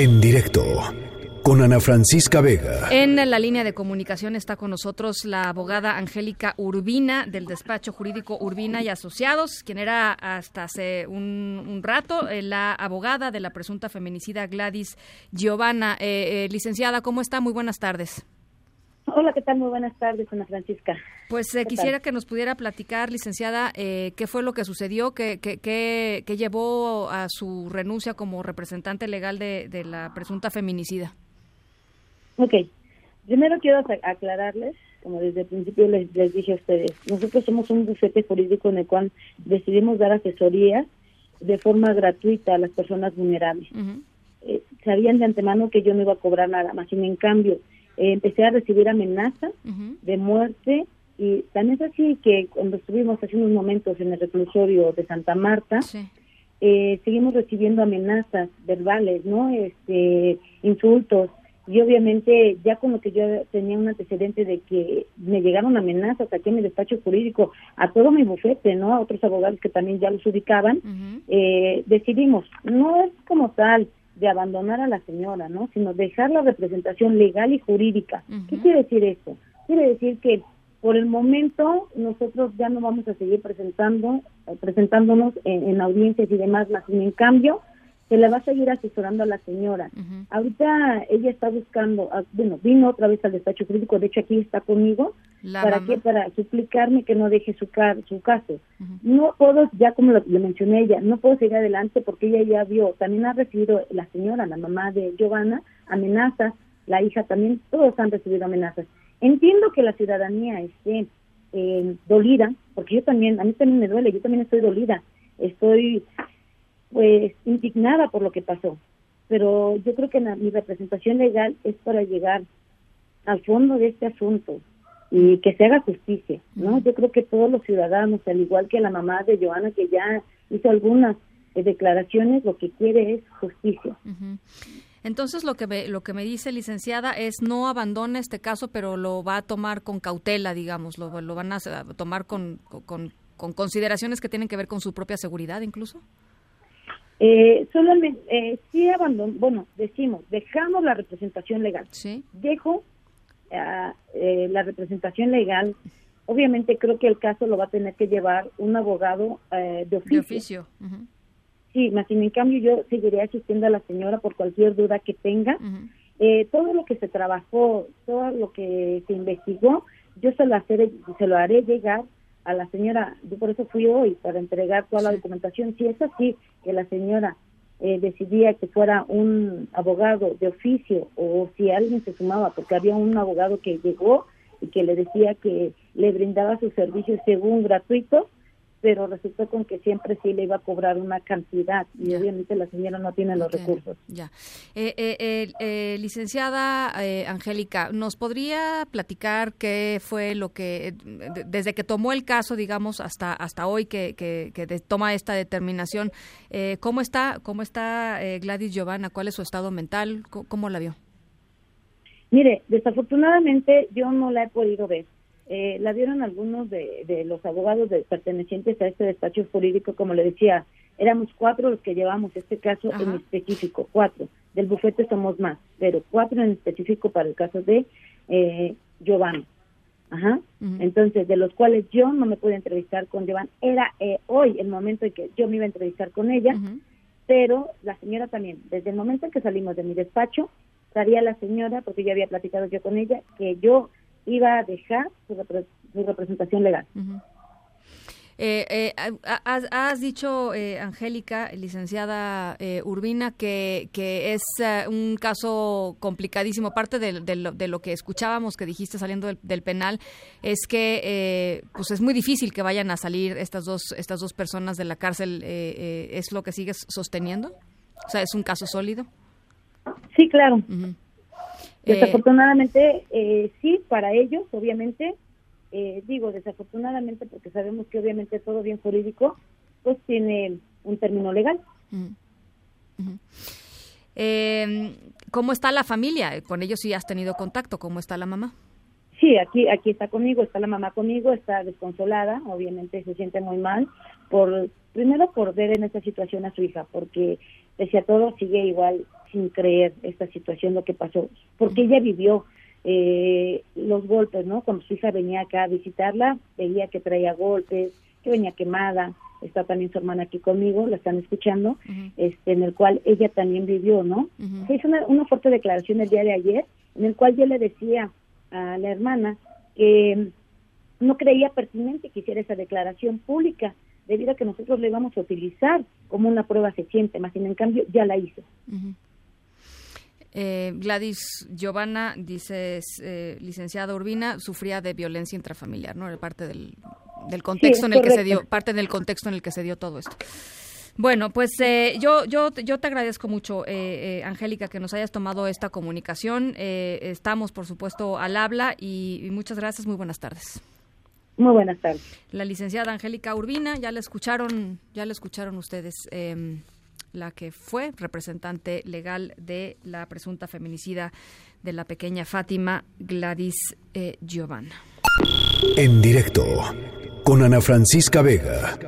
en directo con Ana Francisca Vega. En la línea de comunicación está con nosotros la abogada Angélica Urbina del despacho jurídico Urbina y Asociados, quien era hasta hace un, rato eh, la abogada de la presunta feminicida Gladys Giovanna. Eh, eh, licenciada, ¿cómo está? Muy buenas tardes. Hola, ¿qué tal? Muy buenas tardes, Ana Francisca. Pues eh, quisiera que nos pudiera platicar, licenciada, eh, qué fue lo que sucedió, qué, qué, qué, llevó a su renuncia como representante legal de, de la presunta feminicida. Ok, primero quiero aclararles, como desde el principio les, dije a ustedes, nosotros somos un bufete jurídico en el cual decidimos dar asesoría de forma gratuita a las personas vulnerables. Eh, sabían de antemano que yo no iba a cobrar nada más, sin en cambio, eh, empecé a recibir amenazas de muerte y también es así que cuando estuvimos hace unos momentos en el reclusorio de Santa Marta, eh, seguimos recibiendo amenazas verbales, ¿no? Este, insultos y obviamente ya con lo que yo tenía un antecedente de que me llegaron amenazas aquí en mi despacho jurídico a todo mi bufete, ¿no? A otros abogados que también ya los ubicaban, eh, decidimos, no es como tal, de abandonar a la señora, ¿no? Sino dejar la representación legal y jurídica. ¿Qué quiere decir eso? Quiere decir que por el momento nosotros ya no vamos a seguir presentando, eh, presentándonos en, audiencias y demás, más en cambio se le va a seguir asesorando a la señora. Ahorita ella está buscando, ah, bueno, vino otra vez al despacho jurídico, de hecho aquí está conmigo, ¿para qué? Para suplicarme que no deje su, su caso. No puedo, ya como lo, mencioné ella, no puedo seguir adelante porque ella ya vio, también ha recibido la señora, la mamá de Giovanna, amenazas, la hija también, todos han recibido amenazas. Entiendo que la ciudadanía esté eh, dolida, porque yo también, a mí también me duele, yo también estoy dolida, estoy pues indignada por lo que pasó. Pero yo creo que mi representación legal es para llegar al fondo de este asunto y que se haga justicia, ¿no? Yo creo que todos los ciudadanos, al igual que la mamá de Joana que ya hizo algunas eh, declaraciones, lo que quiere es justicia. Entonces lo que me, lo que me dice licenciada es no abandona este caso, pero lo va a tomar con cautela, digamos, lo, lo van a tomar con, con, con consideraciones que tienen que ver con su propia seguridad incluso. Eh, solamente, eh, sí bueno, decimos, dejamos la representación legal. Sí. Dejo ah, eh, la representación legal. Obviamente creo que el caso lo va a tener que llevar un abogado eh, de oficio. De oficio. Sí, más sin en cambio yo seguiré asistiendo a la señora por cualquier duda que tenga. todo lo que se trabajó, todo lo que se investigó, yo se lo, hacer, se lo haré llegar a la señora, yo por eso fui hoy para entregar toda la documentación, si es así que la señora eh, decidía que fuera un abogado de oficio o si alguien se sumaba, porque había un abogado que llegó y que le decía que le brindaba sus servicios según gratuitos, pero resultó con que siempre sí le iba a cobrar una cantidad y obviamente la señora no tiene los recursos. Ya. Eh, eh, eh licenciada Angélica, ¿nos podría platicar qué fue lo que, desde que tomó el caso, digamos, hasta hasta hoy que, que, toma esta determinación, cómo está, cómo está Gladys Giovanna, cuál es su estado mental, cómo la vio? Mire, desafortunadamente yo no la he podido ver eh, la dieron algunos de, los abogados de, pertenecientes a este despacho jurídico, como le decía, éramos cuatro los que llevamos este caso en específico, cuatro. Del bufete somos más, pero cuatro en específico para el caso de eh, Giovanni. Ajá. Entonces, de los cuales yo no me pude entrevistar con Giovanni, era eh, hoy el momento en que yo me iba a entrevistar con ella, pero la señora también, desde el momento en que salimos de mi despacho, salía la señora, porque ya había platicado yo con ella, que yo iba a dejar su, representación legal. Eh, eh, has, dicho, eh, Angélica, licenciada Urbina, que, que es un caso complicadísimo. Parte de, lo, que escuchábamos que dijiste saliendo del, penal es que pues es muy difícil que vayan a salir estas dos, estas dos personas de la cárcel. ¿Es lo que sigues sosteniendo? O sea, ¿es un caso sólido? Sí, claro. Eh, desafortunadamente, eh, sí, para ellos, obviamente, eh, digo desafortunadamente porque sabemos que obviamente todo bien jurídico, pues tiene un término legal. ¿Cómo está la familia? Con ellos sí has tenido contacto. ¿Cómo está la mamá? Sí, aquí aquí está conmigo, está la mamá conmigo, está desconsolada, obviamente se siente muy mal por primero por ver en esta situación a su hija, porque pese a todo sigue igual sin creer esta situación, lo que pasó, porque ella vivió eh, los golpes, ¿no? Cuando su hija venía acá a visitarla, veía que traía golpes, que venía quemada, está también su hermana aquí conmigo, la están escuchando, este, en el cual ella también vivió, ¿no? Se hizo una, una fuerte declaración el día de ayer, en el cual yo le decía a la hermana que no creía pertinente que hiciera esa declaración pública, debido a que nosotros le íbamos a utilizar como una prueba fehaciente, más sin en cambio ya la hizo. Eh, Gladys Giovanna, dice, eh, licenciada Urbina, sufría de violencia intrafamiliar, ¿no? Parte del, del contexto en el que se dio, parte del contexto en el que se dio todo esto. Bueno, pues eh, yo, yo, yo te agradezco mucho, eh, eh, Angélica, que nos hayas tomado esta comunicación. estamos, por supuesto, al habla y, muchas gracias. Muy buenas tardes. Muy buenas tardes. La licenciada Angélica Urbina, ya la escucharon, ya la escucharon ustedes, em, la que fue representante legal de la presunta feminicida de la pequeña Fátima Gladys Giovanna. En directo con Ana Francisca Vega.